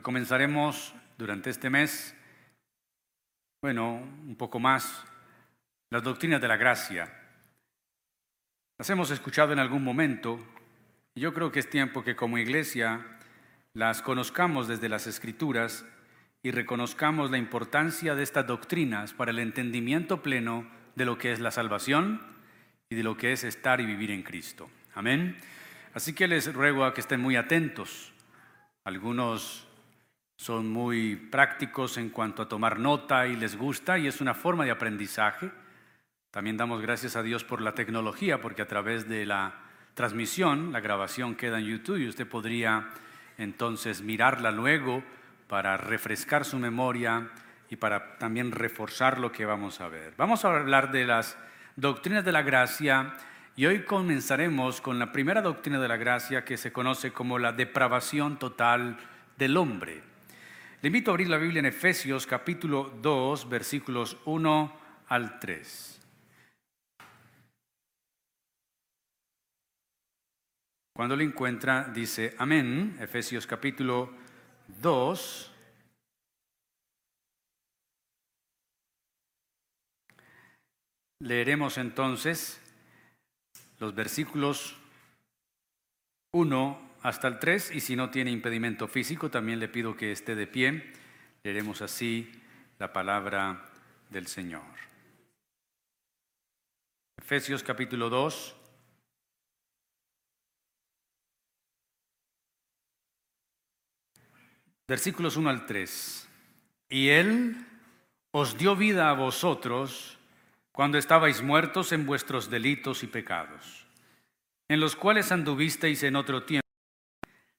Hoy comenzaremos durante este mes, bueno, un poco más, las doctrinas de la gracia. Las hemos escuchado en algún momento y yo creo que es tiempo que como iglesia las conozcamos desde las escrituras y reconozcamos la importancia de estas doctrinas para el entendimiento pleno de lo que es la salvación y de lo que es estar y vivir en Cristo. Amén. Así que les ruego a que estén muy atentos. Algunos son muy prácticos en cuanto a tomar nota y les gusta y es una forma de aprendizaje. También damos gracias a Dios por la tecnología porque a través de la transmisión, la grabación queda en YouTube y usted podría entonces mirarla luego para refrescar su memoria y para también reforzar lo que vamos a ver. Vamos a hablar de las doctrinas de la gracia y hoy comenzaremos con la primera doctrina de la gracia que se conoce como la depravación total del hombre. Le invito a abrir la Biblia en Efesios capítulo 2, versículos 1 al 3. Cuando lo encuentra, dice amén. Efesios capítulo 2. Leeremos entonces los versículos 1 hasta el 3 y si no tiene impedimento físico también le pido que esté de pie. Leeremos así la palabra del Señor. Efesios capítulo 2. Versículos 1 al 3. Y Él os dio vida a vosotros cuando estabais muertos en vuestros delitos y pecados, en los cuales anduvisteis en otro tiempo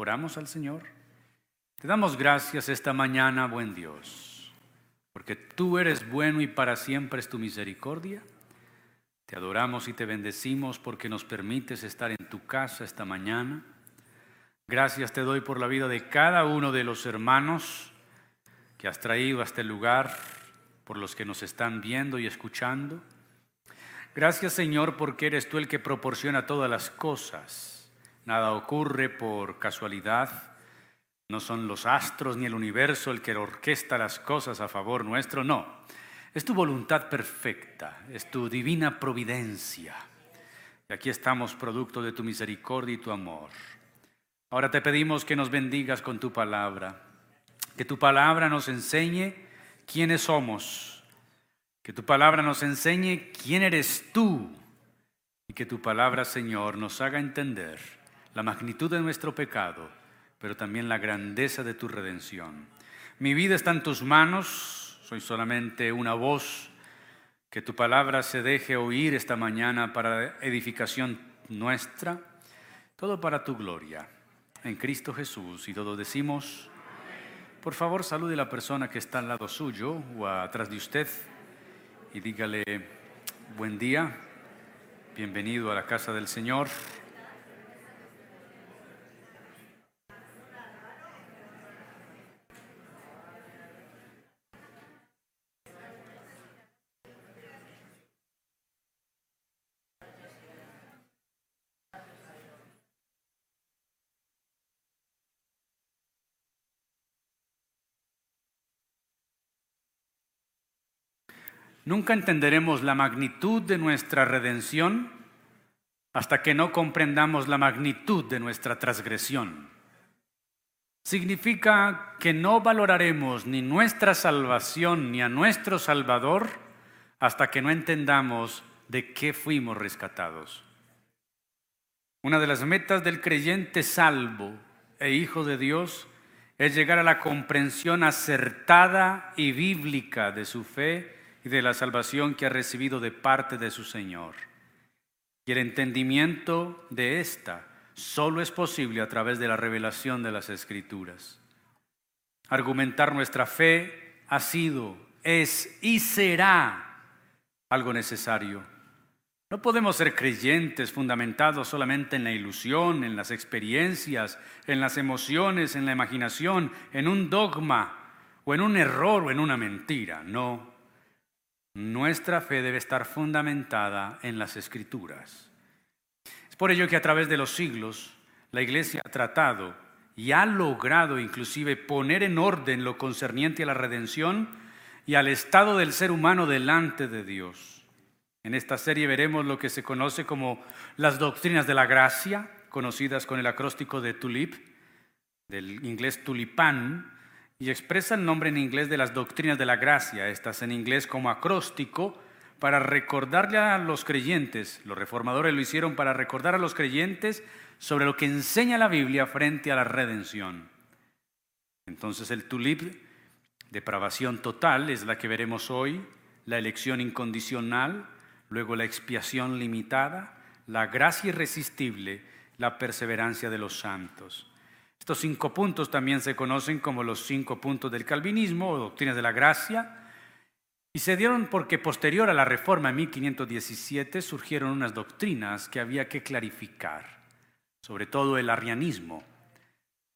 Oramos al Señor. Te damos gracias esta mañana, buen Dios, porque tú eres bueno y para siempre es tu misericordia. Te adoramos y te bendecimos porque nos permites estar en tu casa esta mañana. Gracias te doy por la vida de cada uno de los hermanos que has traído a este lugar, por los que nos están viendo y escuchando. Gracias Señor porque eres tú el que proporciona todas las cosas Nada ocurre por casualidad. No son los astros ni el universo el que orquesta las cosas a favor nuestro, no. Es tu voluntad perfecta, es tu divina providencia. Y aquí estamos producto de tu misericordia y tu amor. Ahora te pedimos que nos bendigas con tu palabra, que tu palabra nos enseñe quiénes somos, que tu palabra nos enseñe quién eres tú y que tu palabra, Señor, nos haga entender la magnitud de nuestro pecado, pero también la grandeza de tu redención. Mi vida está en tus manos, soy solamente una voz, que tu palabra se deje oír esta mañana para edificación nuestra, todo para tu gloria, en Cristo Jesús. Y todos decimos, por favor salude a la persona que está al lado suyo o atrás de usted y dígale, buen día, bienvenido a la casa del Señor. Nunca entenderemos la magnitud de nuestra redención hasta que no comprendamos la magnitud de nuestra transgresión. Significa que no valoraremos ni nuestra salvación ni a nuestro Salvador hasta que no entendamos de qué fuimos rescatados. Una de las metas del creyente salvo e hijo de Dios es llegar a la comprensión acertada y bíblica de su fe y de la salvación que ha recibido de parte de su Señor. Y el entendimiento de esta solo es posible a través de la revelación de las Escrituras. Argumentar nuestra fe ha sido, es y será algo necesario. No podemos ser creyentes fundamentados solamente en la ilusión, en las experiencias, en las emociones, en la imaginación, en un dogma o en un error o en una mentira. No. Nuestra fe debe estar fundamentada en las escrituras. Es por ello que a través de los siglos la Iglesia ha tratado y ha logrado inclusive poner en orden lo concerniente a la redención y al estado del ser humano delante de Dios. En esta serie veremos lo que se conoce como las doctrinas de la gracia, conocidas con el acróstico de tulip, del inglés tulipán, y expresa el nombre en inglés de las doctrinas de la gracia, estas en inglés como acróstico, para recordarle a los creyentes, los reformadores lo hicieron para recordar a los creyentes sobre lo que enseña la Biblia frente a la redención. Entonces el tulip, depravación total, es la que veremos hoy, la elección incondicional, luego la expiación limitada, la gracia irresistible, la perseverancia de los santos. Estos cinco puntos también se conocen como los cinco puntos del calvinismo o doctrinas de la gracia. Y se dieron porque posterior a la reforma en 1517 surgieron unas doctrinas que había que clarificar, sobre todo el arrianismo.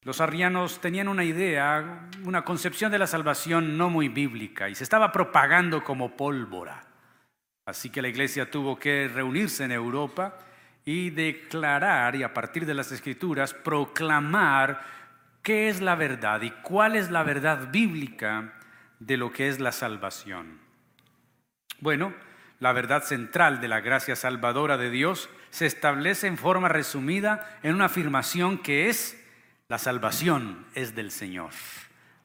Los arrianos tenían una idea, una concepción de la salvación no muy bíblica y se estaba propagando como pólvora. Así que la iglesia tuvo que reunirse en Europa y declarar y a partir de las escrituras proclamar qué es la verdad y cuál es la verdad bíblica de lo que es la salvación. Bueno, la verdad central de la gracia salvadora de Dios se establece en forma resumida en una afirmación que es la salvación es del Señor.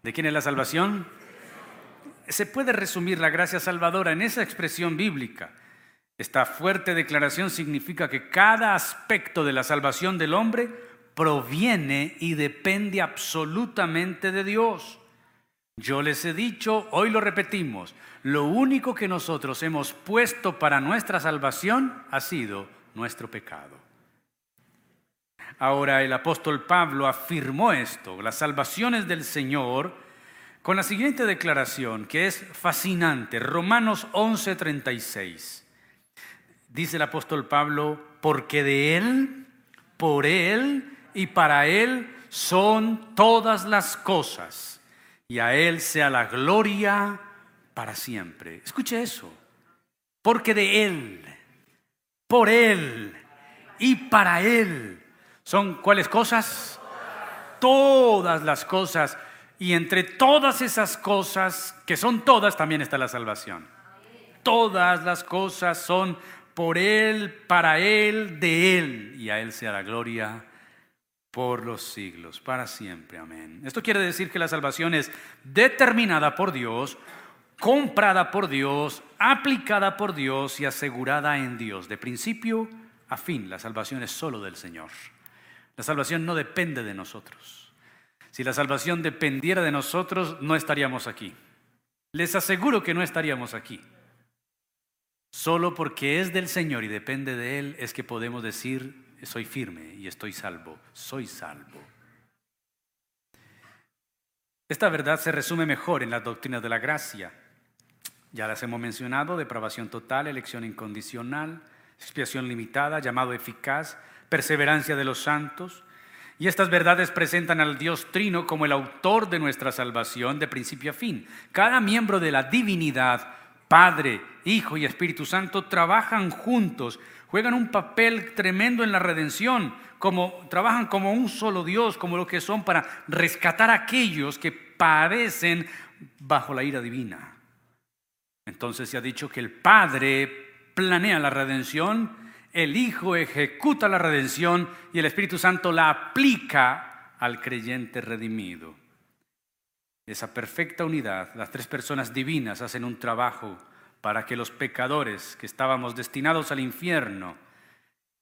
¿De quién es la salvación? Se puede resumir la gracia salvadora en esa expresión bíblica. Esta fuerte declaración significa que cada aspecto de la salvación del hombre proviene y depende absolutamente de Dios. Yo les he dicho, hoy lo repetimos, lo único que nosotros hemos puesto para nuestra salvación ha sido nuestro pecado. Ahora el apóstol Pablo afirmó esto, las salvaciones del Señor, con la siguiente declaración que es fascinante, Romanos 11:36 dice el apóstol Pablo, porque de Él, por Él y para Él son todas las cosas, y a Él sea la gloria para siempre. Escuche eso, porque de Él, por Él y para Él son cuáles cosas? Todas las cosas. Y entre todas esas cosas, que son todas, también está la salvación. Todas las cosas son por Él, para Él, de Él, y a Él sea la gloria por los siglos, para siempre. Amén. Esto quiere decir que la salvación es determinada por Dios, comprada por Dios, aplicada por Dios y asegurada en Dios. De principio a fin, la salvación es solo del Señor. La salvación no depende de nosotros. Si la salvación dependiera de nosotros, no estaríamos aquí. Les aseguro que no estaríamos aquí. Solo porque es del Señor y depende de Él es que podemos decir, soy firme y estoy salvo, soy salvo. Esta verdad se resume mejor en las doctrinas de la gracia. Ya las hemos mencionado, depravación total, elección incondicional, expiación limitada, llamado eficaz, perseverancia de los santos. Y estas verdades presentan al Dios Trino como el autor de nuestra salvación de principio a fin. Cada miembro de la divinidad Padre, Hijo y Espíritu Santo trabajan juntos, juegan un papel tremendo en la redención, como trabajan como un solo Dios, como lo que son para rescatar a aquellos que padecen bajo la ira divina. Entonces se ha dicho que el Padre planea la redención, el Hijo ejecuta la redención y el Espíritu Santo la aplica al creyente redimido esa perfecta unidad, las tres personas divinas hacen un trabajo para que los pecadores que estábamos destinados al infierno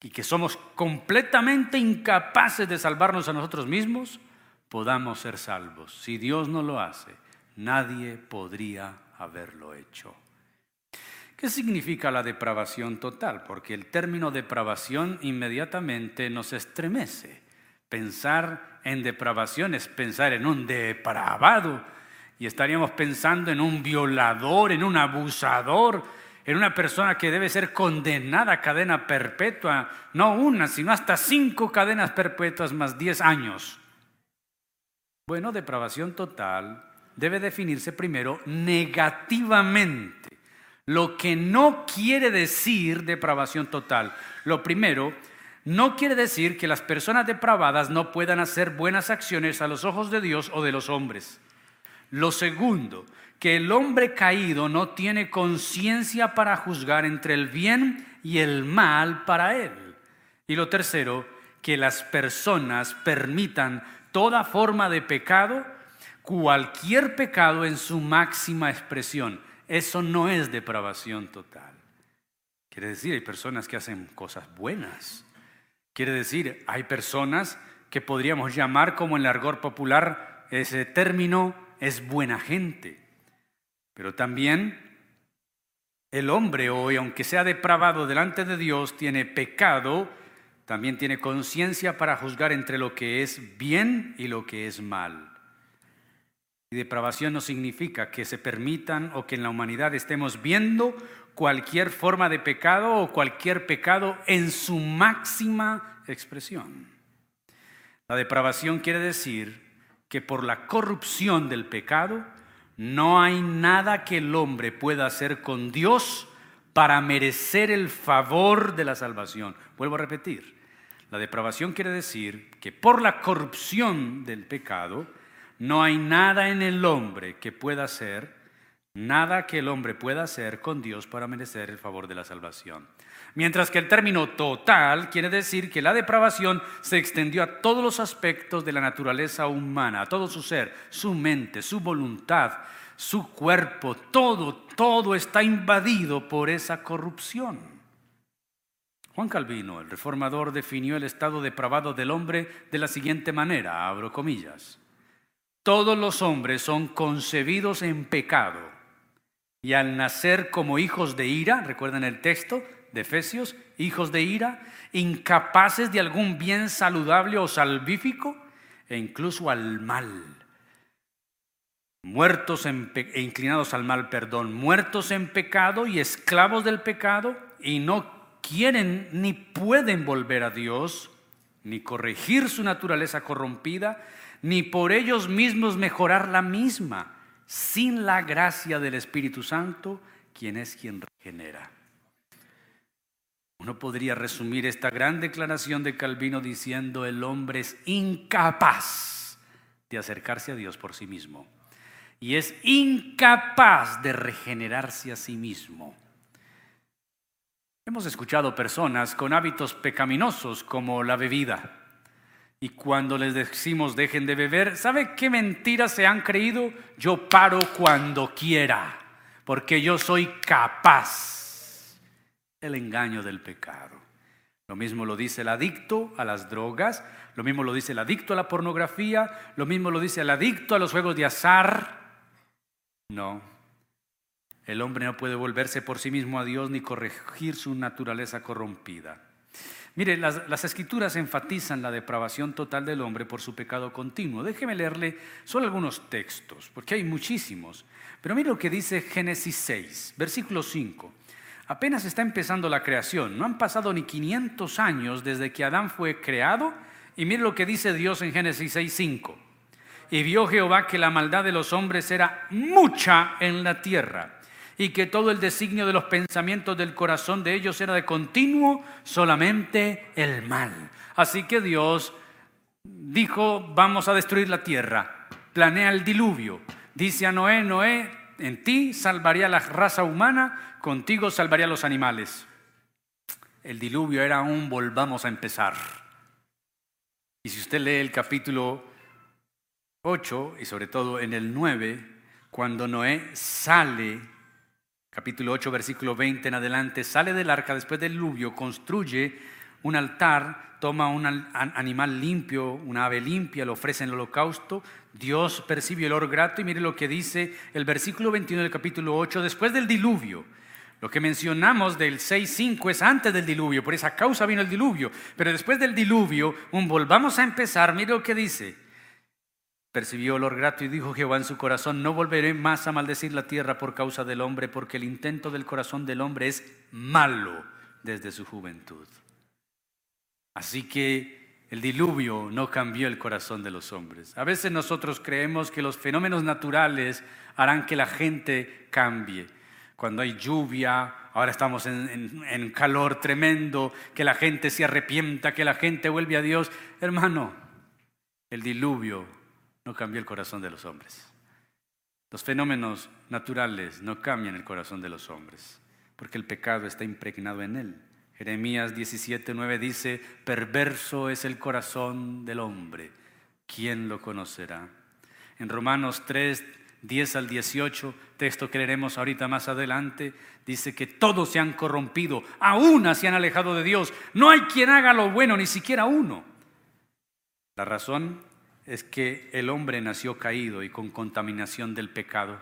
y que somos completamente incapaces de salvarnos a nosotros mismos, podamos ser salvos. Si Dios no lo hace, nadie podría haberlo hecho. ¿Qué significa la depravación total? Porque el término depravación inmediatamente nos estremece. Pensar en depravación es pensar en un depravado y estaríamos pensando en un violador, en un abusador, en una persona que debe ser condenada a cadena perpetua, no una, sino hasta cinco cadenas perpetuas más diez años. Bueno, depravación total debe definirse primero negativamente, lo que no quiere decir depravación total. Lo primero no quiere decir que las personas depravadas no puedan hacer buenas acciones a los ojos de Dios o de los hombres. Lo segundo, que el hombre caído no tiene conciencia para juzgar entre el bien y el mal para él. Y lo tercero, que las personas permitan toda forma de pecado, cualquier pecado en su máxima expresión. Eso no es depravación total. Quiere decir, hay personas que hacen cosas buenas Quiere decir, hay personas que podríamos llamar como en el argor popular, ese término es buena gente. Pero también el hombre hoy, aunque sea depravado delante de Dios, tiene pecado, también tiene conciencia para juzgar entre lo que es bien y lo que es mal. Y depravación no significa que se permitan o que en la humanidad estemos viendo cualquier forma de pecado o cualquier pecado en su máxima expresión. La depravación quiere decir que por la corrupción del pecado no hay nada que el hombre pueda hacer con Dios para merecer el favor de la salvación. Vuelvo a repetir, la depravación quiere decir que por la corrupción del pecado no hay nada en el hombre que pueda hacer Nada que el hombre pueda hacer con Dios para merecer el favor de la salvación. Mientras que el término total quiere decir que la depravación se extendió a todos los aspectos de la naturaleza humana, a todo su ser, su mente, su voluntad, su cuerpo, todo, todo está invadido por esa corrupción. Juan Calvino, el reformador, definió el estado depravado del hombre de la siguiente manera, abro comillas. Todos los hombres son concebidos en pecado y al nacer como hijos de ira, recuerden el texto de Efesios, hijos de ira, incapaces de algún bien saludable o salvífico e incluso al mal. Muertos e inclinados al mal, perdón, muertos en pecado y esclavos del pecado y no quieren ni pueden volver a Dios, ni corregir su naturaleza corrompida, ni por ellos mismos mejorar la misma sin la gracia del Espíritu Santo, quien es quien regenera. Uno podría resumir esta gran declaración de Calvino diciendo el hombre es incapaz de acercarse a Dios por sí mismo y es incapaz de regenerarse a sí mismo. Hemos escuchado personas con hábitos pecaminosos como la bebida, y cuando les decimos dejen de beber, ¿sabe qué mentiras se han creído? Yo paro cuando quiera, porque yo soy capaz. El engaño del pecado. Lo mismo lo dice el adicto a las drogas, lo mismo lo dice el adicto a la pornografía, lo mismo lo dice el adicto a los juegos de azar. No, el hombre no puede volverse por sí mismo a Dios ni corregir su naturaleza corrompida. Mire, las, escrituras enfatizan la depravación total del hombre por su pecado continuo. Déjeme leerle solo algunos textos, porque hay muchísimos. Pero mire lo que dice Génesis 6, versículo 5. Apenas está empezando la creación, no han pasado ni 500 años desde que Adán fue creado, y mire lo que dice Dios en Génesis 6, 5. Y vio Jehová que la maldad de los hombres era mucha en la tierra y que todo el designio de los pensamientos del corazón de ellos era de continuo solamente el mal. Así que Dios dijo, vamos a destruir la tierra, planea el diluvio. Dice a Noé, Noé, en ti salvaría la raza humana, contigo salvaría los animales. El diluvio era un volvamos a empezar. Y si usted lee el capítulo 8 y sobre todo en el 9, cuando Noé sale capítulo 8, versículo 20 en adelante, sale del arca después del diluvio, construye un altar, toma un animal limpio, una ave limpia, lo ofrece en el holocausto, Dios percibe el olor grato y mire lo que dice el versículo 21 del capítulo 8, después del diluvio, Lo que mencionamos del 6.5 es antes del diluvio, por esa causa vino el diluvio. Pero después del diluvio, volvamos a empezar, mire lo que dice. Percibió olor grato y dijo Jehová en su corazón, no volveré más a maldecir la tierra por causa del hombre, porque el intento del corazón del hombre es malo desde su juventud. Así que el diluvio no cambió el corazón de los hombres. A veces nosotros creemos que los fenómenos naturales harán que la gente cambie cuando hay lluvia, ahora estamos en, calor tremendo, que la gente se arrepienta, que la gente vuelve a Dios. Hermano, el diluvio no cambió el corazón de los hombres. Los fenómenos naturales no cambian el corazón de los hombres, porque el pecado está impregnado en él. Jeremías 17:9 dice, perverso es el corazón del hombre, ¿quién lo conocerá? En Romanos 3 10 al 18, texto que leeremos ahorita más adelante, dice que todos se han corrompido, aún se han alejado de Dios. No hay quien haga lo bueno, ni siquiera uno. La razón es que el hombre nació caído y con contaminación del pecado.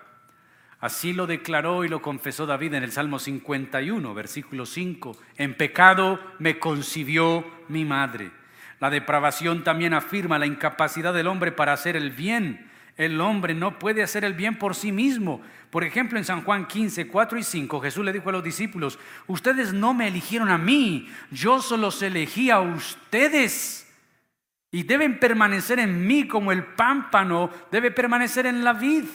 Así lo declaró y lo confesó David en el Salmo 51, versículo 5. En pecado me concibió mi madre. La depravación también afirma la incapacidad del hombre para hacer el bien el hombre no puede hacer el bien por sí mismo. Por ejemplo, en San Juan 15, 4 y 5, Jesús le dijo a los discípulos, ustedes no me eligieron a mí, yo solo los elegí a ustedes. Y deben permanecer en mí como el pámpano debe permanecer en la vid.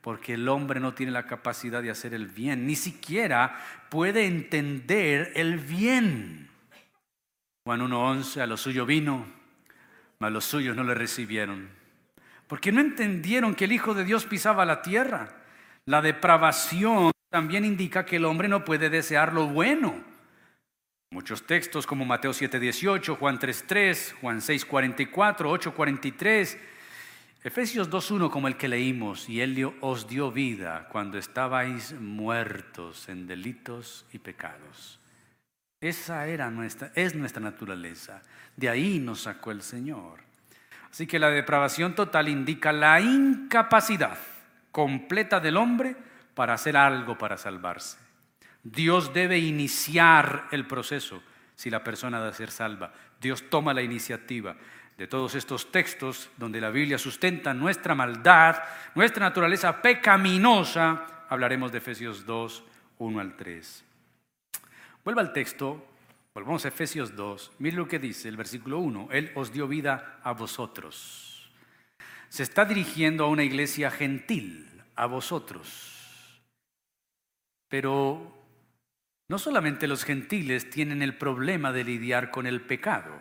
Porque el hombre no tiene la capacidad de hacer el bien, ni siquiera puede entender el bien. Juan 1.11, a lo suyo vino, mas los suyos no le recibieron porque no entendieron que el Hijo de Dios pisaba la tierra. La depravación también indica que el hombre no puede desear lo bueno. Muchos textos como Mateo 7:18, Juan 3:3, Juan 6:44, 8:43, Efesios 2:1 como el que leímos, y Él os dio vida cuando estabais muertos en delitos y pecados. Esa era nuestra, es nuestra naturaleza. De ahí nos sacó el Señor. Así que la depravación total indica la incapacidad completa del hombre para hacer algo para salvarse. Dios debe iniciar el proceso si la persona debe ser salva. Dios toma la iniciativa. De todos estos textos donde la Biblia sustenta nuestra maldad, nuestra naturaleza pecaminosa, hablaremos de Efesios 2, 1 al 3. Vuelva al texto Volvamos a Efesios 2. Mire lo que dice el versículo 1. Él os dio vida a vosotros. Se está dirigiendo a una iglesia gentil, a vosotros. Pero no solamente los gentiles tienen el problema de lidiar con el pecado.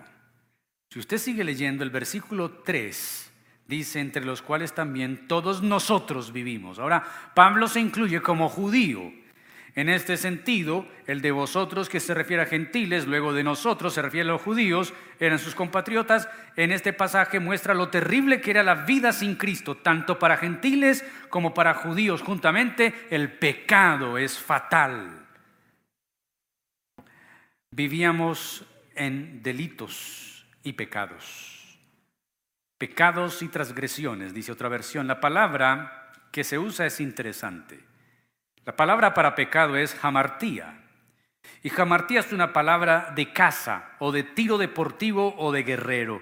Si usted sigue leyendo el versículo 3, dice, entre los cuales también todos nosotros vivimos. Ahora, Pablo se incluye como judío en este sentido, el de vosotros que se refiere a gentiles, luego de nosotros se refiere a los judíos, eran sus compatriotas, en este pasaje muestra lo terrible que era la vida sin Cristo, tanto para gentiles como para judíos. Juntamente, el pecado es fatal. Vivíamos en delitos y pecados. Pecados y transgresiones, dice otra versión. La palabra que se usa es interesante. La palabra para pecado es jamartía. Y jamartía es una palabra de caza o de tiro deportivo o de guerrero.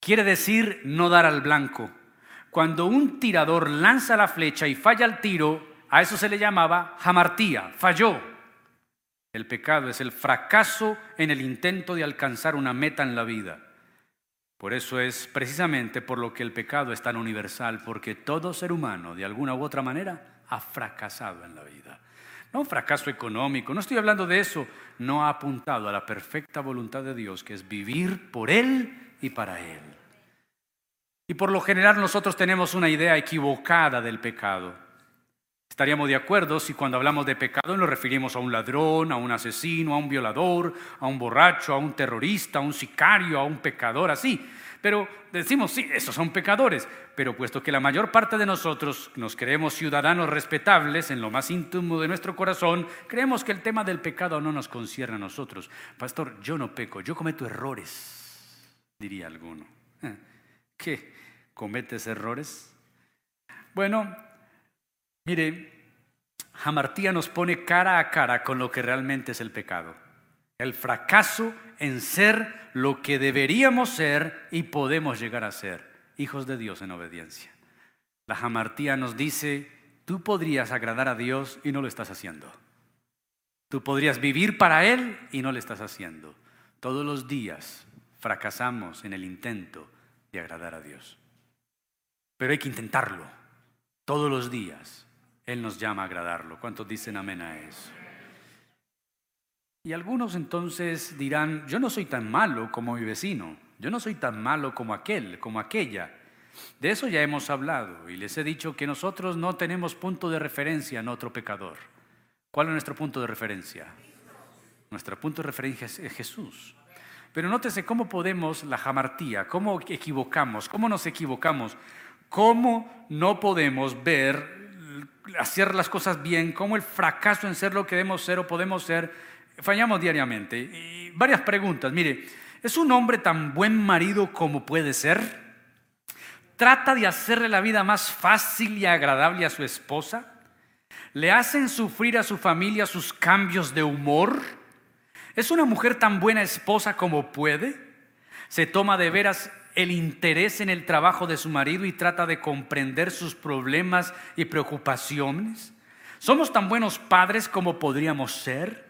Quiere decir no dar al blanco. Cuando un tirador lanza la flecha y falla el tiro, a eso se le llamaba jamartía, falló. El pecado es el fracaso en el intento de alcanzar una meta en la vida. Por eso es precisamente por lo que el pecado es tan universal, porque todo ser humano, de alguna u otra manera, ha fracasado en la vida. No un fracaso económico, no estoy hablando de eso, no ha apuntado a la perfecta voluntad de Dios, que es vivir por Él y para Él. Y por lo general nosotros tenemos una idea equivocada del pecado. Estaríamos de acuerdo si cuando hablamos de pecado nos referimos a un ladrón, a un asesino, a un violador, a un borracho, a un terrorista, a un sicario, a un pecador, así. Pero decimos, sí, esos son pecadores. Pero puesto que la mayor parte de nosotros nos creemos ciudadanos respetables en lo más íntimo de nuestro corazón, creemos que el tema del pecado no nos concierne a nosotros. Pastor, yo no peco, yo cometo errores, diría alguno. Eh, ¿Qué? ¿Cometes errores? Bueno, mire, Jamartía nos pone cara a cara con lo que realmente es el pecado. El fracaso en ser lo que deberíamos ser y podemos llegar a ser, hijos de Dios en obediencia. La jamartía nos dice, tú podrías agradar a Dios y no lo estás haciendo. Tú podrías vivir para Él y no lo estás haciendo. Todos los días fracasamos en el intento de agradar a Dios. Pero hay que intentarlo. Todos los días Él nos llama a agradarlo. ¿Cuántos dicen amén a eso? Y algunos entonces dirán, yo no soy tan malo como mi vecino, yo no soy tan malo como aquel, como aquella. De eso ya hemos hablado y les he dicho que nosotros no tenemos punto de referencia en otro pecador. ¿Cuál es nuestro punto de referencia? Nuestro punto de referencia es Jesús. Pero nótese cómo podemos la jamartía, cómo equivocamos, cómo nos equivocamos, cómo no podemos ver, hacer las cosas bien, cómo el fracaso en ser lo que debemos ser o podemos ser fallamos diariamente. Y varias preguntas. Mire, ¿es un hombre tan buen marido como puede ser? ¿Trata de hacerle la vida más fácil y agradable a su esposa? ¿Le hacen sufrir a su familia sus cambios de humor? ¿Es una mujer tan buena esposa como puede? ¿Se toma de veras el interés en el trabajo de su marido y trata de comprender sus problemas y preocupaciones? ¿Somos tan buenos padres como podríamos ser?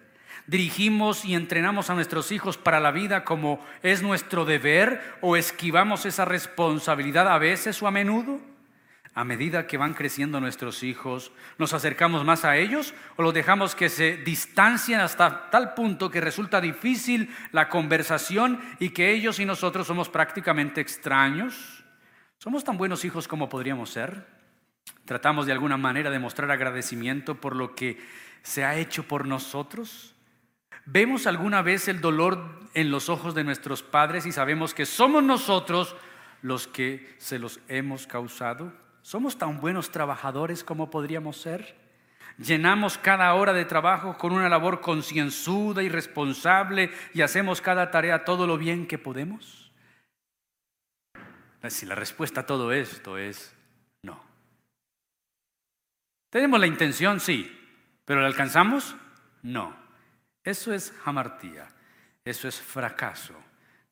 dirigimos y entrenamos a nuestros hijos para la vida como es nuestro deber o esquivamos esa responsabilidad a veces o a menudo? A medida que van creciendo nuestros hijos, ¿nos acercamos más a ellos o los dejamos que se distancien hasta tal punto que resulta difícil la conversación y que ellos y nosotros somos prácticamente extraños? ¿Somos tan buenos hijos como podríamos ser? ¿Tratamos de alguna manera de mostrar agradecimiento por lo que se ha hecho por nosotros? ¿Vemos alguna vez el dolor en los ojos de nuestros padres y sabemos que somos nosotros los que se los hemos causado? ¿Somos tan buenos trabajadores como podríamos ser? ¿Llenamos cada hora de trabajo con una labor concienzuda y responsable y hacemos cada tarea todo lo bien que podemos? Si la respuesta a todo esto es no. ¿Tenemos la intención? Sí. ¿Pero la alcanzamos? No. Eso es jamartía, eso es fracaso.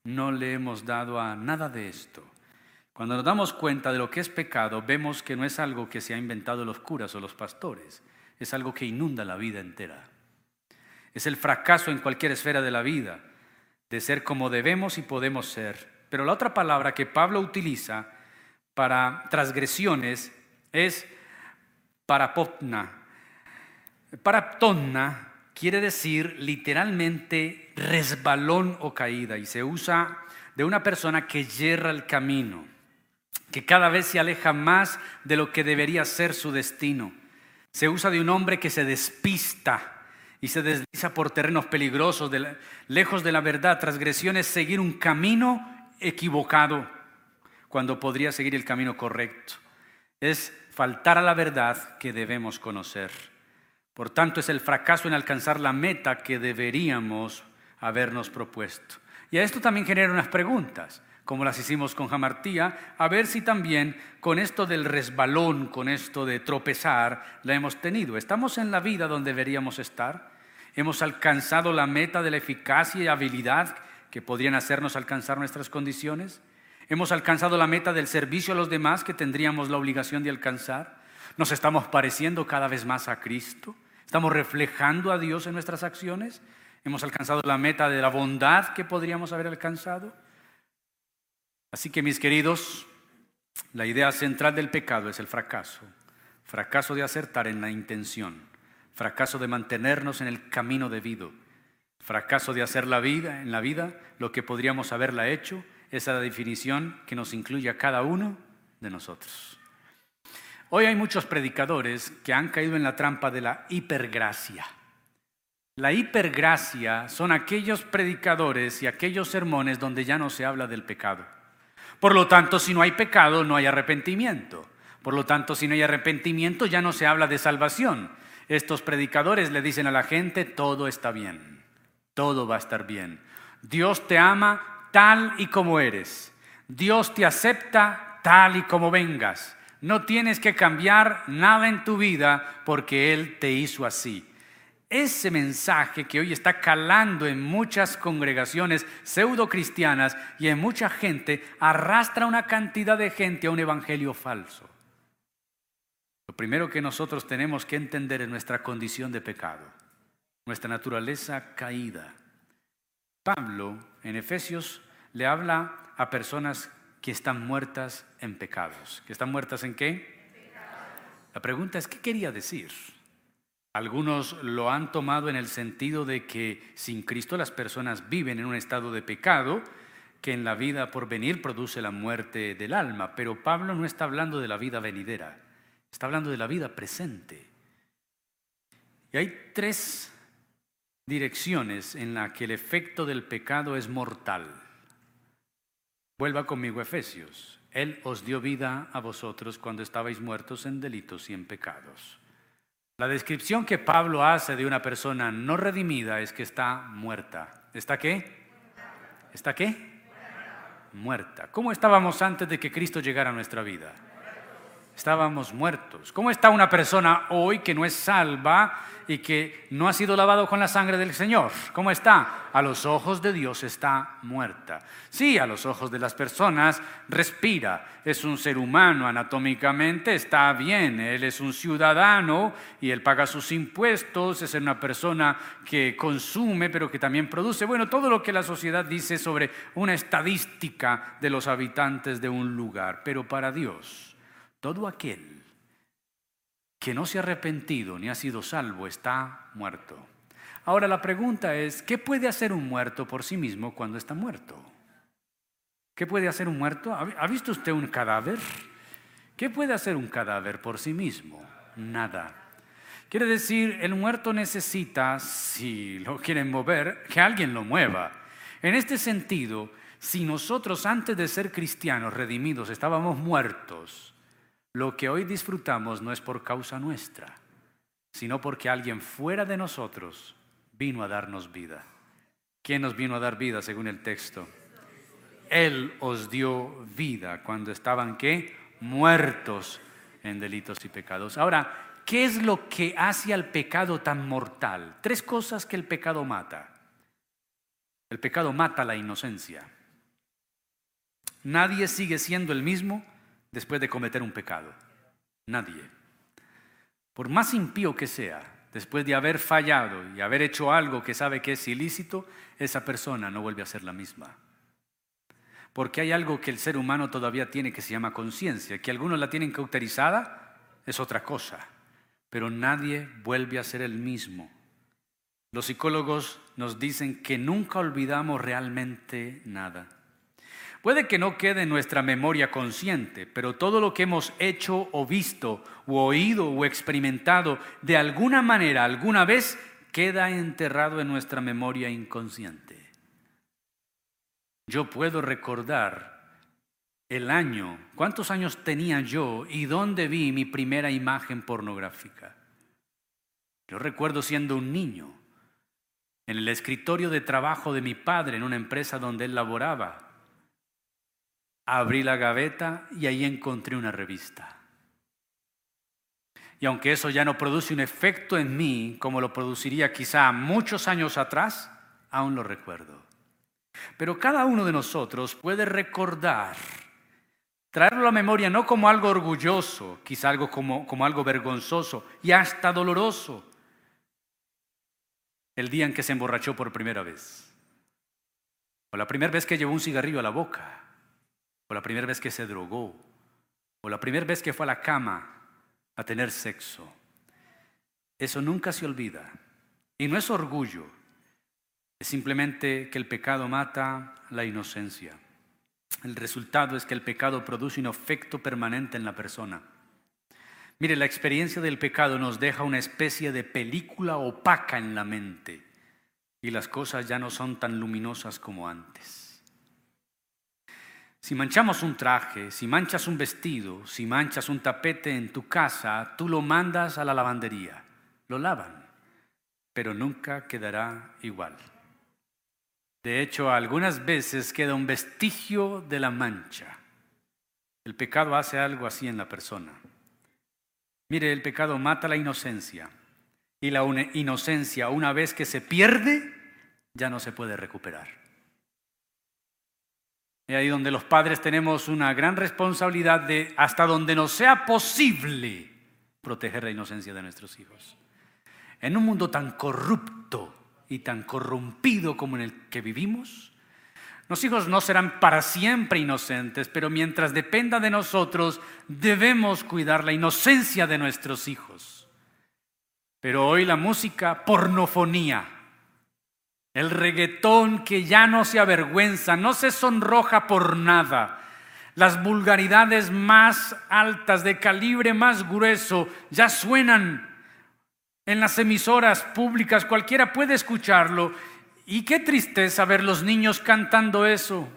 No le hemos dado a nada de esto. Cuando nos damos cuenta de lo que es pecado, vemos que no es algo que se ha inventado los curas o los pastores, es algo que inunda la vida entera. Es el fracaso en cualquier esfera de la vida, de ser como debemos y podemos ser. Pero la otra palabra que Pablo utiliza para transgresiones es parapotna. Paraptonna quiere decir literalmente resbalón o caída y se usa de una persona que yerra el camino, que cada vez se aleja más de lo que debería ser su destino. Se usa de un hombre que se despista y se desliza por terrenos peligrosos, lejos de la verdad. Transgresión es seguir un camino equivocado cuando podría seguir el camino correcto. Es faltar a la verdad que debemos conocer. Por tanto, es el fracaso en alcanzar la meta que deberíamos habernos propuesto. Y a esto también genera unas preguntas, como las hicimos con Jamartía, a ver si también con esto del resbalón, con esto de tropezar, la hemos tenido. ¿Estamos en la vida donde deberíamos estar? ¿Hemos alcanzado la meta de la eficacia y habilidad que podrían hacernos alcanzar nuestras condiciones? ¿Hemos alcanzado la meta del servicio a los demás que tendríamos la obligación de alcanzar? ¿Nos estamos pareciendo cada vez más a Cristo? ¿Estamos reflejando a Dios en nuestras acciones? ¿Hemos alcanzado la meta de la bondad que podríamos haber alcanzado? Así que mis queridos, la idea central del pecado es el fracaso. Fracaso de acertar en la intención. Fracaso de mantenernos en el camino debido. Fracaso de hacer la vida en la vida lo que podríamos haberla hecho. Esa es la definición que nos incluye a cada uno de nosotros. Hoy hay muchos predicadores que han caído en la trampa de la hipergracia. La hipergracia son aquellos predicadores y aquellos sermones donde ya no se habla del pecado. Por lo tanto, si no hay pecado, no hay arrepentimiento. Por lo tanto, si no hay arrepentimiento, ya no se habla de salvación. Estos predicadores le dicen a la gente, todo está bien, todo va a estar bien. Dios te ama tal y como eres. Dios te acepta tal y como vengas. No tienes que cambiar nada en tu vida porque Él te hizo así. Ese mensaje que hoy está calando en muchas congregaciones pseudo cristianas y en mucha gente arrastra una cantidad de gente a un evangelio falso. Lo primero que nosotros tenemos que entender es nuestra condición de pecado, nuestra naturaleza caída. Pablo en Efesios le habla a personas que están muertas en pecados. ¿Que están muertas en qué? La pregunta es, ¿qué quería decir? Algunos lo han tomado en el sentido de que sin Cristo las personas viven en un estado de pecado que en la vida por venir produce la muerte del alma. Pero Pablo no está hablando de la vida venidera, está hablando de la vida presente. Y hay tres direcciones en las que el efecto del pecado es mortal. Vuelva conmigo Efesios. Él os dio vida a vosotros cuando estabais muertos en delitos y en pecados. La descripción que Pablo hace de una persona no redimida es que está muerta. ¿Está qué? ¿Está qué? Muerta. ¿Cómo estábamos antes de que Cristo llegara a nuestra vida? Estábamos muertos. ¿Cómo está una persona hoy que no es salva y que no ha sido lavado con la sangre del Señor. ¿Cómo está? A los ojos de Dios está muerta. Sí, a los ojos de las personas respira. Es un ser humano anatómicamente, está bien. Él es un ciudadano y él paga sus impuestos. Es una persona que consume, pero que también produce. Bueno, todo lo que la sociedad dice sobre una estadística de los habitantes de un lugar. Pero para Dios, todo aquel que no se ha arrepentido ni ha sido salvo está muerto. Ahora la pregunta es, ¿qué puede hacer un muerto por sí mismo cuando está muerto? ¿Qué puede hacer un muerto? ¿Ha visto usted un cadáver? ¿Qué puede hacer un cadáver por sí mismo? Nada. Quiere decir, el muerto necesita, si lo quieren mover, que alguien lo mueva. En este sentido, si nosotros antes de ser cristianos redimidos estábamos muertos, lo que hoy disfrutamos no es por causa nuestra, sino porque alguien fuera de nosotros vino a darnos vida. ¿Quién nos vino a dar vida según el texto? Él os dio vida cuando estaban qué? Muertos en delitos y pecados. Ahora, ¿qué es lo que hace al pecado tan mortal? Tres cosas que el pecado mata. El pecado mata la inocencia. Nadie sigue siendo el mismo después de cometer un pecado. Nadie. Por más impío que sea, después de haber fallado y haber hecho algo que sabe que es ilícito, esa persona no vuelve a ser la misma. Porque hay algo que el ser humano todavía tiene que se llama conciencia, que algunos la tienen cauterizada, es otra cosa, pero nadie vuelve a ser el mismo. Los psicólogos nos dicen que nunca olvidamos realmente nada. Puede que no quede en nuestra memoria consciente, pero todo lo que hemos hecho o visto o oído o experimentado de alguna manera, alguna vez, queda enterrado en nuestra memoria inconsciente. Yo puedo recordar el año, cuántos años tenía yo y dónde vi mi primera imagen pornográfica. Yo recuerdo siendo un niño, en el escritorio de trabajo de mi padre en una empresa donde él laboraba Abrí la gaveta y ahí encontré una revista. Y aunque eso ya no produce un efecto en mí como lo produciría quizá muchos años atrás, aún lo recuerdo. Pero cada uno de nosotros puede recordar, traerlo a la memoria no como algo orgulloso, quizá algo como, como algo vergonzoso y hasta doloroso, el día en que se emborrachó por primera vez, o la primera vez que llevó un cigarrillo a la boca, la primera vez que se drogó, o la primera vez que fue a la cama a tener sexo. Eso nunca se olvida. Y no es orgullo, es simplemente que el pecado mata la inocencia. El resultado es que el pecado produce un efecto permanente en la persona. Mire, la experiencia del pecado nos deja una especie de película opaca en la mente y las cosas ya no son tan luminosas como antes. Si manchamos un traje, si manchas un vestido, si manchas un tapete en tu casa, tú lo mandas a la lavandería, lo lavan, pero nunca quedará igual. De hecho, algunas veces queda un vestigio de la mancha. El pecado hace algo así en la persona. Mire, el pecado mata la inocencia. Y la inocencia, una vez que se pierde, ya no se puede recuperar. Y ahí donde los padres tenemos una gran responsabilidad de, hasta donde nos sea posible, proteger la inocencia de nuestros hijos. En un mundo tan corrupto y tan corrompido como en el que vivimos, los hijos no serán para siempre inocentes, pero mientras dependa de nosotros, debemos cuidar la inocencia de nuestros hijos. Pero hoy la música pornofonía, el reggaetón que ya no se avergüenza, no se sonroja por nada, las vulgaridades más altas, de calibre más grueso, ya suenan en las emisoras públicas, cualquiera puede escucharlo. Y qué tristeza ver los niños cantando eso.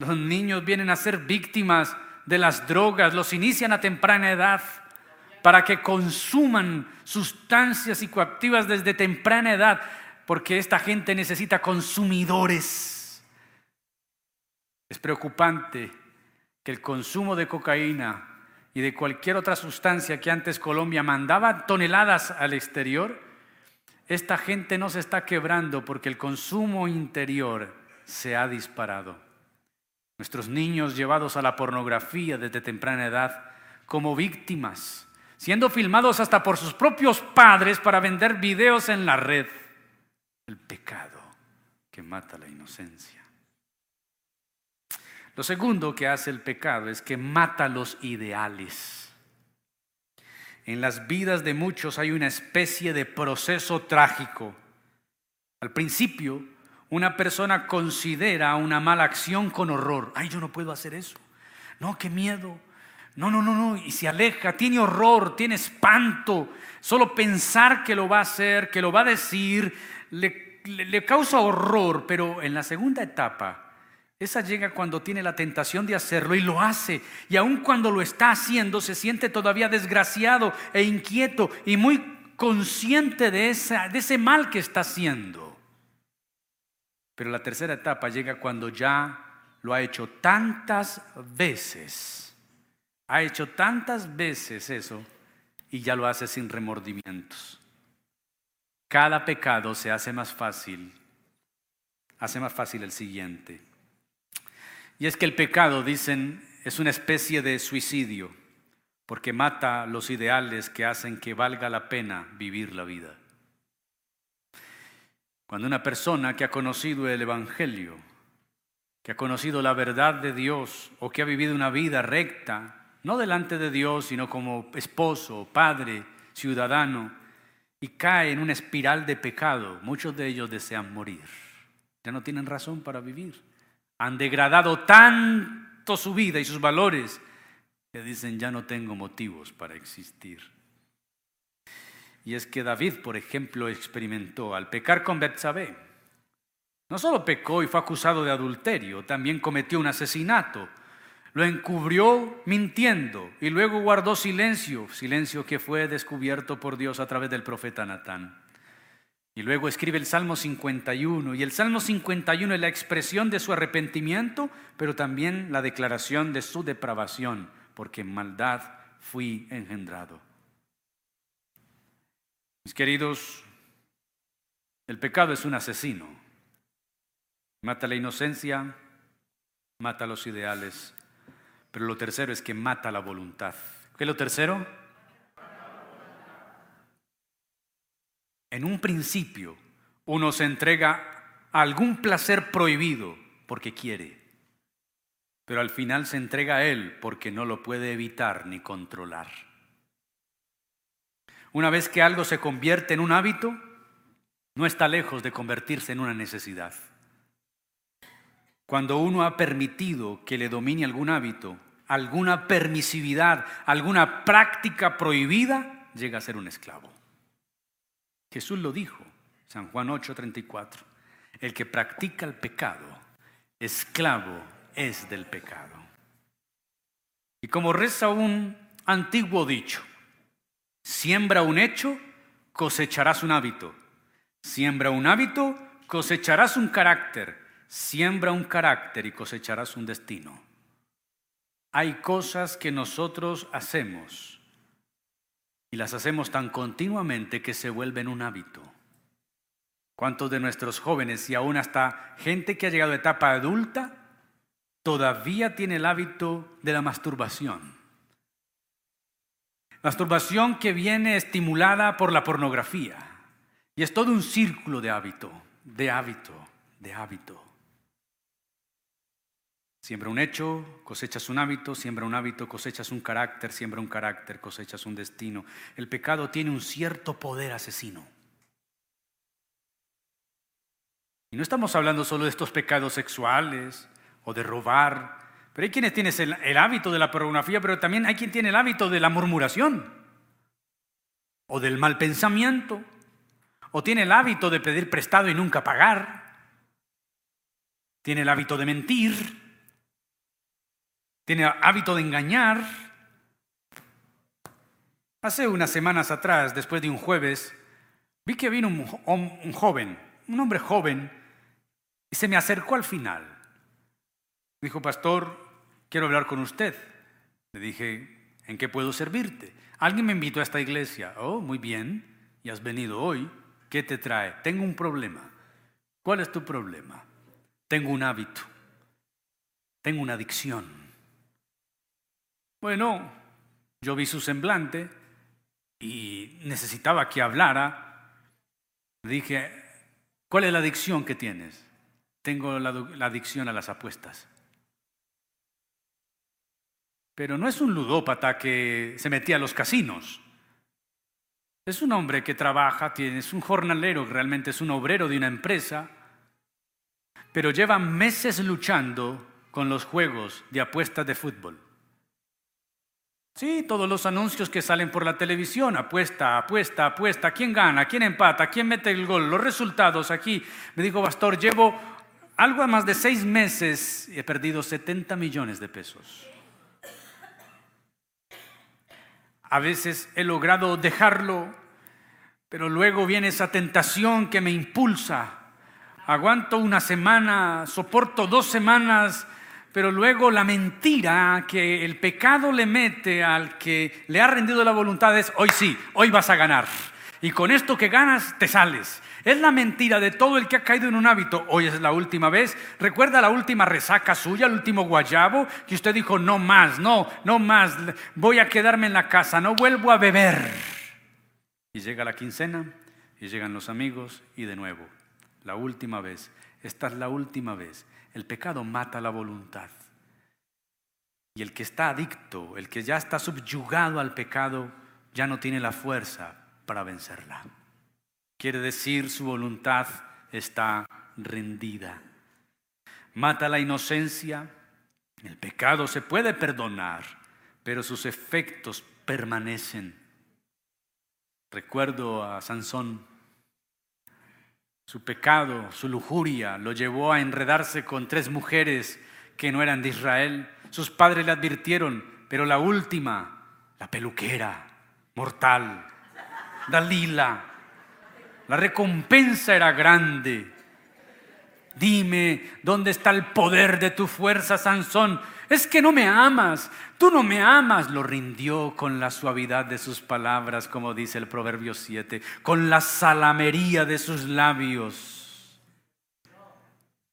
Los niños vienen a ser víctimas de las drogas, los inician a temprana edad para que consuman sustancias psicoactivas desde temprana edad, porque esta gente necesita consumidores. Es preocupante que el consumo de cocaína y de cualquier otra sustancia que antes Colombia mandaba toneladas al exterior, esta gente no se está quebrando porque el consumo interior se ha disparado. Nuestros niños llevados a la pornografía desde temprana edad como víctimas, siendo filmados hasta por sus propios padres para vender videos en la red. El pecado que mata la inocencia. Lo segundo que hace el pecado es que mata los ideales. En las vidas de muchos hay una especie de proceso trágico. Al principio, una persona considera una mala acción con horror. Ay, yo no puedo hacer eso. No, qué miedo. No, no, no, no. Y se aleja, tiene horror, tiene espanto. Solo pensar que lo va a hacer, que lo va a decir, le, causa horror. Pero en la segunda etapa, esa llega cuando tiene la tentación de hacerlo y lo hace. Y aun cuando lo está haciendo, se siente todavía desgraciado e inquieto y muy consciente de, de ese mal que está haciendo. Pero la tercera etapa llega cuando ya lo ha hecho tantas veces. Ha hecho tantas veces eso y ya lo hace sin remordimientos. Cada pecado se hace más fácil. Hace más fácil el siguiente y es que el pecado, dicen, es una especie de suicidio, porque mata los ideales que hacen que valga la pena vivir la vida. Cuando una persona que ha conocido el Evangelio, que ha conocido la verdad de Dios o que ha vivido una vida recta, no delante de Dios, sino como esposo, padre, ciudadano, y cae en una espiral de pecado, muchos de ellos desean morir. Ya no tienen razón para vivir han degradado tanto su vida y sus valores que dicen ya no tengo motivos para existir. Y es que David, por ejemplo, experimentó al pecar con Betsabé. No solo pecó y fue acusado de adulterio, también cometió un asesinato. Lo encubrió mintiendo y luego guardó silencio, silencio que fue descubierto por Dios a través del profeta Natán. Y luego escribe el Salmo 51. Y el Salmo 51 es la expresión de su arrepentimiento, pero también la declaración de su depravación, porque en maldad fui engendrado. Mis queridos, el pecado es un asesino. Mata la inocencia, mata los ideales, pero lo tercero es que mata la voluntad. ¿Qué es lo tercero? en un principio uno se entrega a algún placer prohibido porque quiere, pero al final se entrega a él porque no lo puede evitar ni controlar. Una vez que algo se convierte en un hábito, no está lejos de convertirse en una necesidad. Cuando uno ha permitido que le domine algún hábito, alguna permisividad, alguna práctica prohibida, llega a ser un esclavo. Jesús lo dijo, San Juan 8:34, el que practica el pecado, esclavo es del pecado. Y como reza un antiguo dicho, siembra un hecho, cosecharás un hábito. Siembra un hábito, cosecharás un carácter. Siembra un carácter y cosecharás un destino. Hay cosas que nosotros hacemos y las hacemos tan continuamente que se vuelven un hábito. ¿Cuántos de nuestros jóvenes y aún hasta gente que ha llegado a etapa adulta todavía tiene el hábito de la masturbación? Masturbación que viene estimulada por la pornografía. Y es todo un círculo de hábito, de hábito, de hábito. Siembra un hecho, cosechas un hábito, siembra un hábito, cosechas un carácter, siembra un carácter, cosechas un destino. El pecado tiene un cierto poder asesino. Y no estamos hablando solo de estos pecados sexuales o de robar, pero hay quienes tienen el, hábito de la pornografía, pero también hay quien tiene el hábito de la murmuración o del mal pensamiento o tiene el hábito de pedir prestado y nunca pagar, tiene el hábito de mentir, tiene hábito de engañar. Hace unas semanas atrás, después de un jueves, vi que vino un joven, un hombre joven, y se me acercó al final. Dijo, pastor, quiero hablar con usted. Le dije, ¿en qué puedo servirte? Alguien me invitó a esta iglesia. Oh, muy bien, y has venido hoy. ¿Qué te trae? Tengo un problema. ¿Cuál es tu problema? Tengo un hábito. Tengo una adicción. Bueno, yo vi su semblante y necesitaba que hablara. Dije, ¿cuál es la adicción que tienes? Tengo la, la adicción a las apuestas. Pero no es un ludópata que se metía a los casinos. Es un hombre que trabaja, es un jornalero, realmente es un obrero de una empresa, pero lleva meses luchando con los juegos de apuestas de fútbol. Sí, todos los anuncios que salen por la televisión, apuesta, apuesta, apuesta, quién gana, quién empata, quién mete el gol, los resultados aquí. Me dijo, pastor, llevo algo más de seis meses y he perdido 70 millones de pesos. A veces he logrado dejarlo, pero luego viene esa tentación que me impulsa. Aguanto una semana, soporto dos semanas, pero luego la mentira que el pecado le mete al que le ha rendido la voluntad es, hoy sí, hoy vas a ganar. Y con esto que ganas, te sales. Es la mentira de todo el que ha caído en un hábito. Hoy es la última vez. ¿Recuerda la última resaca suya, el último guayabo? Que usted dijo, no más, no, no más. Voy a quedarme en la casa, no vuelvo a beber. Y llega la quincena, y llegan los amigos, y de nuevo, la última vez. Esta es la última vez. El pecado mata la voluntad. Y el que está adicto, el que ya está subyugado al pecado, ya no tiene la fuerza para vencerla. Quiere decir su voluntad está rendida. Mata la inocencia. El pecado se puede perdonar, pero sus efectos permanecen. Recuerdo a Sansón. Su pecado, su lujuria, lo llevó a enredarse con tres mujeres que no eran de Israel. Sus padres le advirtieron, pero la última, la peluquera, mortal, Dalila, la recompensa era grande. Dime, ¿dónde está el poder de tu fuerza, Sansón? Es que no me amas, tú no me amas. Lo rindió con la suavidad de sus palabras, como dice el Proverbio 7, con la salamería de sus labios.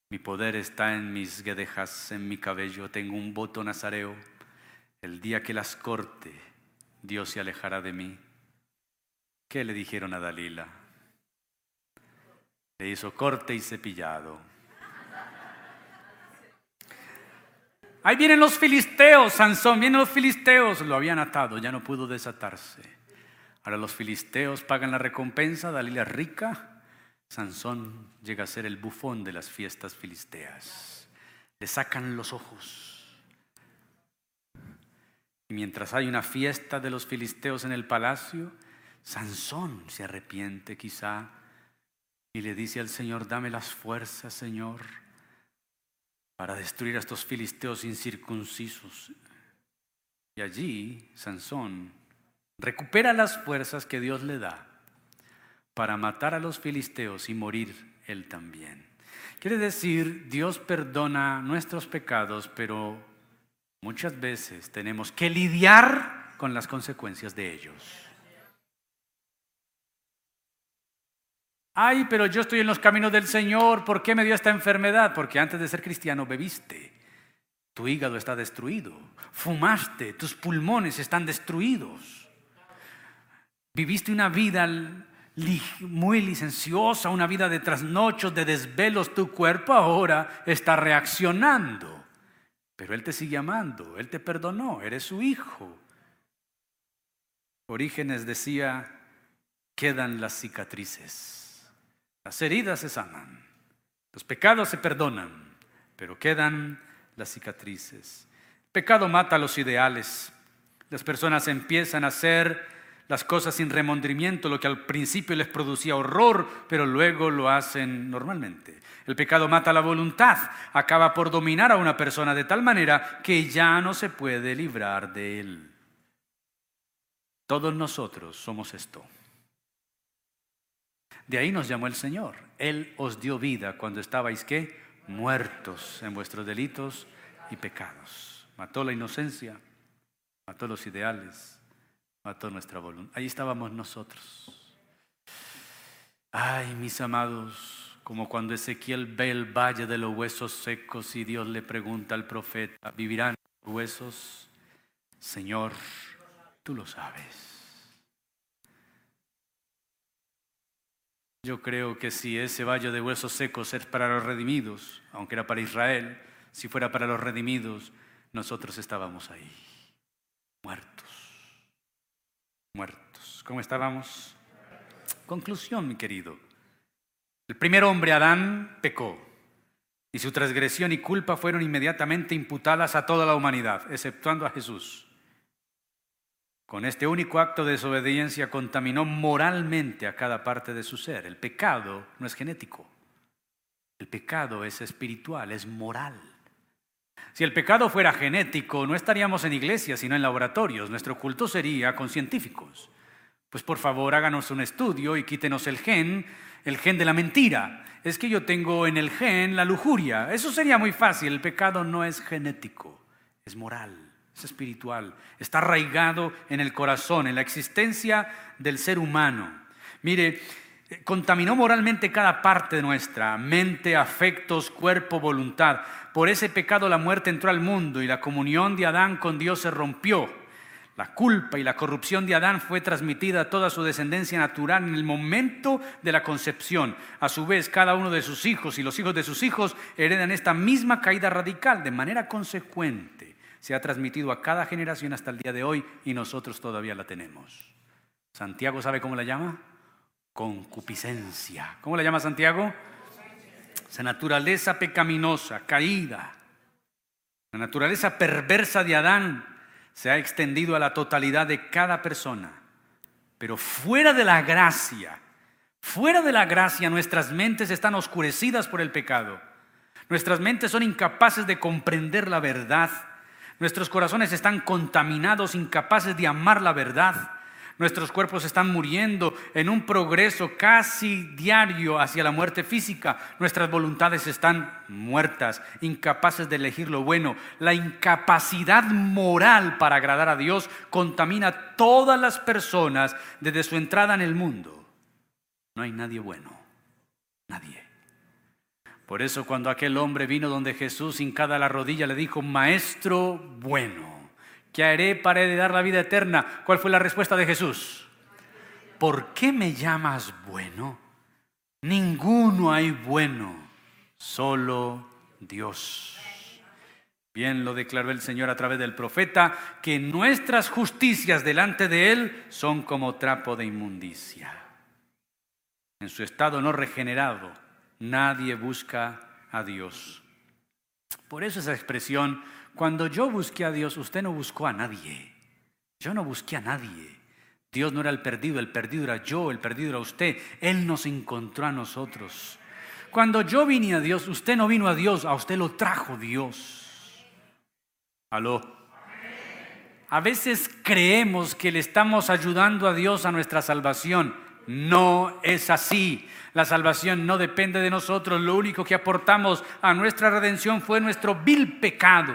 Mi poder está en mis guedejas, en mi cabello. Tengo un voto nazareo. El día que las corte, Dios se alejará de mí. ¿Qué le dijeron a Dalila? Le hizo corte y cepillado. Ahí vienen los filisteos, Sansón, vienen los filisteos, lo habían atado, ya no pudo desatarse. Ahora los filisteos pagan la recompensa, Dalila rica, Sansón llega a ser el bufón de las fiestas filisteas. Le sacan los ojos. Y mientras hay una fiesta de los filisteos en el palacio, Sansón se arrepiente quizá y le dice al Señor, dame las fuerzas, Señor, para destruir a estos filisteos incircuncisos. Y allí Sansón recupera las fuerzas que Dios le da para matar a los filisteos y morir él también. Quiere decir, Dios perdona nuestros pecados, pero muchas veces tenemos que lidiar con las consecuencias de ellos. Ay, pero yo estoy en los caminos del Señor, ¿por qué me dio esta enfermedad? Porque antes de ser cristiano bebiste, tu hígado está destruido, fumaste, tus pulmones están destruidos, viviste una vida muy licenciosa, una vida de trasnochos, de desvelos, tu cuerpo ahora está reaccionando, pero Él te sigue amando, Él te perdonó, eres su hijo. Orígenes decía, quedan las cicatrices. Las heridas se sanan, los pecados se perdonan, pero quedan las cicatrices. El pecado mata los ideales. Las personas empiezan a hacer las cosas sin remordimiento, lo que al principio les producía horror, pero luego lo hacen normalmente. El pecado mata la voluntad, acaba por dominar a una persona de tal manera que ya no se puede librar de él. Todos nosotros somos esto. De ahí nos llamó el Señor. Él os dio vida cuando estabais qué? Muertos en vuestros delitos y pecados. Mató la inocencia, mató los ideales, mató nuestra voluntad. Ahí estábamos nosotros. Ay, mis amados, como cuando Ezequiel ve el valle de los huesos secos y Dios le pregunta al profeta, ¿vivirán los huesos? Señor, tú lo sabes. Yo creo que si ese valle de huesos secos es para los redimidos, aunque era para Israel, si fuera para los redimidos, nosotros estábamos ahí, muertos, muertos. ¿Cómo estábamos? Conclusión, mi querido. El primer hombre, Adán, pecó, y su transgresión y culpa fueron inmediatamente imputadas a toda la humanidad, exceptuando a Jesús. Con este único acto de desobediencia contaminó moralmente a cada parte de su ser. El pecado no es genético. El pecado es espiritual, es moral. Si el pecado fuera genético, no estaríamos en iglesias, sino en laboratorios. Nuestro culto sería con científicos. Pues por favor, háganos un estudio y quítenos el gen, el gen de la mentira. Es que yo tengo en el gen la lujuria. Eso sería muy fácil. El pecado no es genético, es moral es espiritual, está arraigado en el corazón, en la existencia del ser humano. Mire, contaminó moralmente cada parte de nuestra, mente, afectos, cuerpo, voluntad. Por ese pecado la muerte entró al mundo y la comunión de Adán con Dios se rompió. La culpa y la corrupción de Adán fue transmitida a toda su descendencia natural en el momento de la concepción. A su vez, cada uno de sus hijos y los hijos de sus hijos heredan esta misma caída radical de manera consecuente se ha transmitido a cada generación hasta el día de hoy y nosotros todavía la tenemos. Santiago sabe cómo la llama? Concupiscencia. ¿Cómo la llama Santiago? Esa naturaleza pecaminosa, caída. La naturaleza perversa de Adán se ha extendido a la totalidad de cada persona. Pero fuera de la gracia, fuera de la gracia, nuestras mentes están oscurecidas por el pecado. Nuestras mentes son incapaces de comprender la verdad Nuestros corazones están contaminados, incapaces de amar la verdad. Nuestros cuerpos están muriendo en un progreso casi diario hacia la muerte física. Nuestras voluntades están muertas, incapaces de elegir lo bueno. La incapacidad moral para agradar a Dios contamina a todas las personas desde su entrada en el mundo. No hay nadie bueno, nadie. Por eso cuando aquel hombre vino donde Jesús hincada la rodilla le dijo, Maestro bueno, ¿qué haré para heredar la vida eterna? ¿Cuál fue la respuesta de Jesús? ¿Por qué me llamas bueno? Ninguno hay bueno, solo Dios. Bien lo declaró el Señor a través del profeta, que nuestras justicias delante de Él son como trapo de inmundicia. En su estado no regenerado, nadie busca a Dios. Por eso esa expresión, cuando yo busqué a Dios, usted no buscó a nadie. Yo no busqué a nadie. Dios no era el perdido, el perdido era yo, el perdido era usted. Él nos encontró a nosotros. Cuando yo vine a Dios, usted no vino a Dios, a usted lo trajo Dios. Aló. A veces creemos que le estamos ayudando a Dios a nuestra salvación. No es así. La salvación no depende de nosotros. Lo único que aportamos a nuestra redención fue nuestro vil pecado.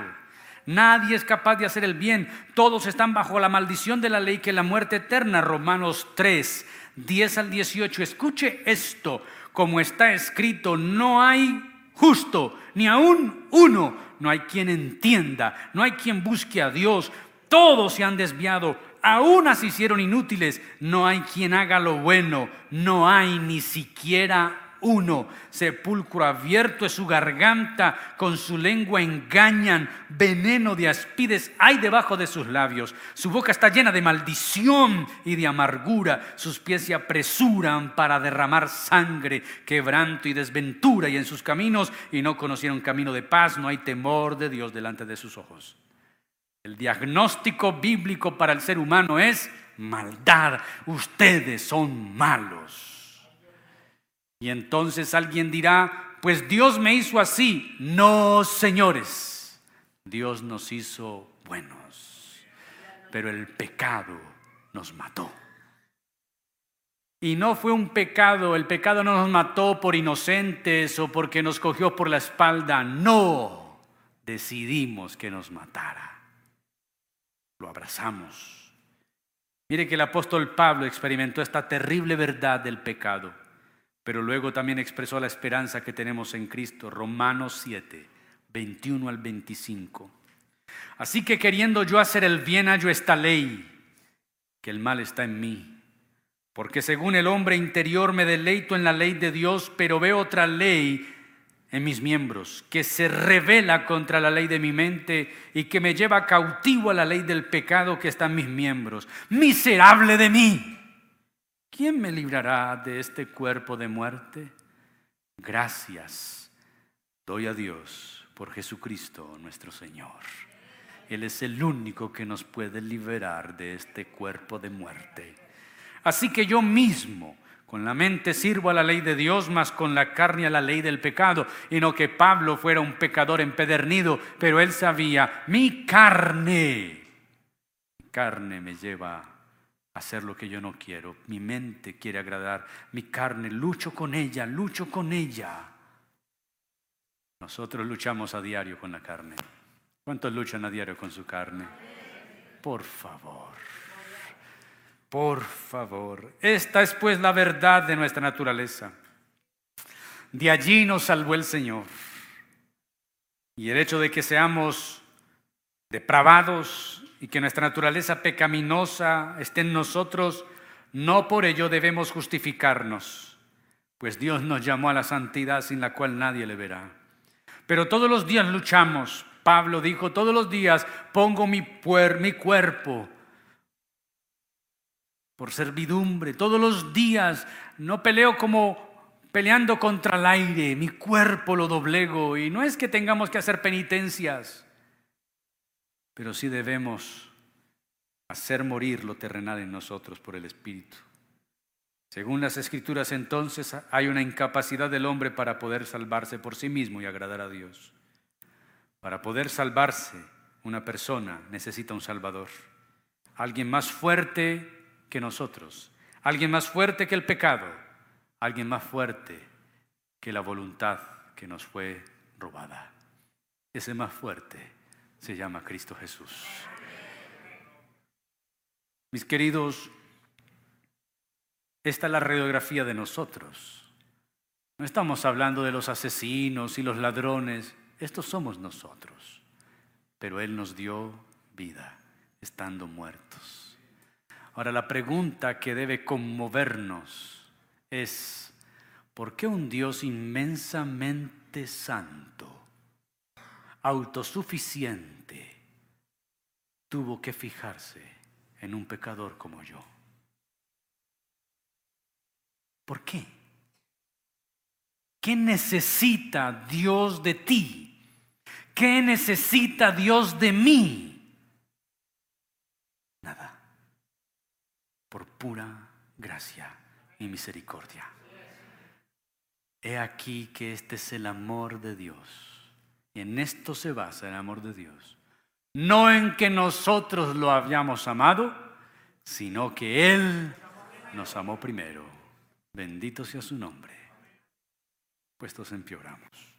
Nadie es capaz de hacer el bien. Todos están bajo la maldición de la ley que la muerte eterna. Romanos 3, 10 al 18. Escuche esto, como está escrito, no hay justo, ni aún uno. No hay quien entienda, no hay quien busque a Dios. Todos se han desviado, aún se hicieron inútiles. No hay quien haga lo bueno, no hay ni siquiera uno. Sepulcro abierto es su garganta, con su lengua engañan, veneno de aspides hay debajo de sus labios. Su boca está llena de maldición y de amargura. Sus pies se apresuran para derramar sangre, quebranto y desventura. Y en sus caminos, y no conocieron camino de paz, no hay temor de Dios delante de sus ojos. El diagnóstico bíblico para el ser humano es maldad. Ustedes son malos. Y entonces alguien dirá, pues Dios me hizo así. No, señores, Dios nos hizo buenos, pero el pecado nos mató. Y no fue un pecado, el pecado no nos mató por inocentes o porque nos cogió por la espalda, no, decidimos que nos matara. Lo abrazamos. Mire que el apóstol Pablo experimentó esta terrible verdad del pecado pero luego también expresó la esperanza que tenemos en Cristo, Romanos 7, 21 al 25. Así que queriendo yo hacer el bien, hallo esta ley, que el mal está en mí. Porque según el hombre interior me deleito en la ley de Dios, pero veo otra ley en mis miembros, que se revela contra la ley de mi mente y que me lleva cautivo a la ley del pecado que está en mis miembros. Miserable de mí. ¿quién me librará de este cuerpo de muerte? Gracias doy a Dios por Jesucristo nuestro Señor. Él es el único que nos puede liberar de este cuerpo de muerte. Así que yo mismo, con la mente sirvo a la ley de Dios, mas con la carne a la ley del pecado. Y no que Pablo fuera un pecador empedernido, pero él sabía, mi carne, mi carne me lleva hacer lo que yo no quiero. Mi mente quiere agradar, mi carne, lucho con ella, lucho con ella. Nosotros luchamos a diario con la carne. ¿Cuántos luchan a diario con su carne? Por favor, por favor. Esta es pues la verdad de nuestra naturaleza. De allí nos salvó el Señor. Y el hecho de que seamos depravados, y que nuestra naturaleza pecaminosa esté en nosotros, no por ello debemos justificarnos, pues Dios nos llamó a la santidad sin la cual nadie le verá. Pero todos los días luchamos. Pablo dijo, todos los días pongo mi, mi cuerpo por servidumbre. Todos los días no peleo como peleando contra el aire, mi cuerpo lo doblego. Y no es que tengamos que hacer penitencias pero sí debemos hacer morir lo terrenal en nosotros por el Espíritu. Según las Escrituras entonces hay una incapacidad del hombre para poder salvarse por sí mismo y agradar a Dios. Para poder salvarse, una persona necesita un Salvador. Alguien más fuerte que nosotros. Alguien más fuerte que el pecado. Alguien más fuerte que la voluntad que nos fue robada. Ese más fuerte se llama Cristo Jesús. Mis queridos, esta es la radiografía de nosotros. No estamos hablando de los asesinos y los ladrones, estos somos nosotros. Pero Él nos dio vida estando muertos. Ahora la pregunta que debe conmovernos es, ¿por qué un Dios inmensamente santo autosuficiente, tuvo que fijarse en un pecador como yo. ¿Por qué? ¿Qué necesita Dios de ti? ¿Qué necesita Dios de mí? Nada. Por pura gracia y misericordia. He aquí que este es el amor de Dios y en esto se basa el amor de Dios. No en que nosotros lo hayamos amado, sino que Él nos amó primero. Bendito sea su nombre. Puestos empeoramos.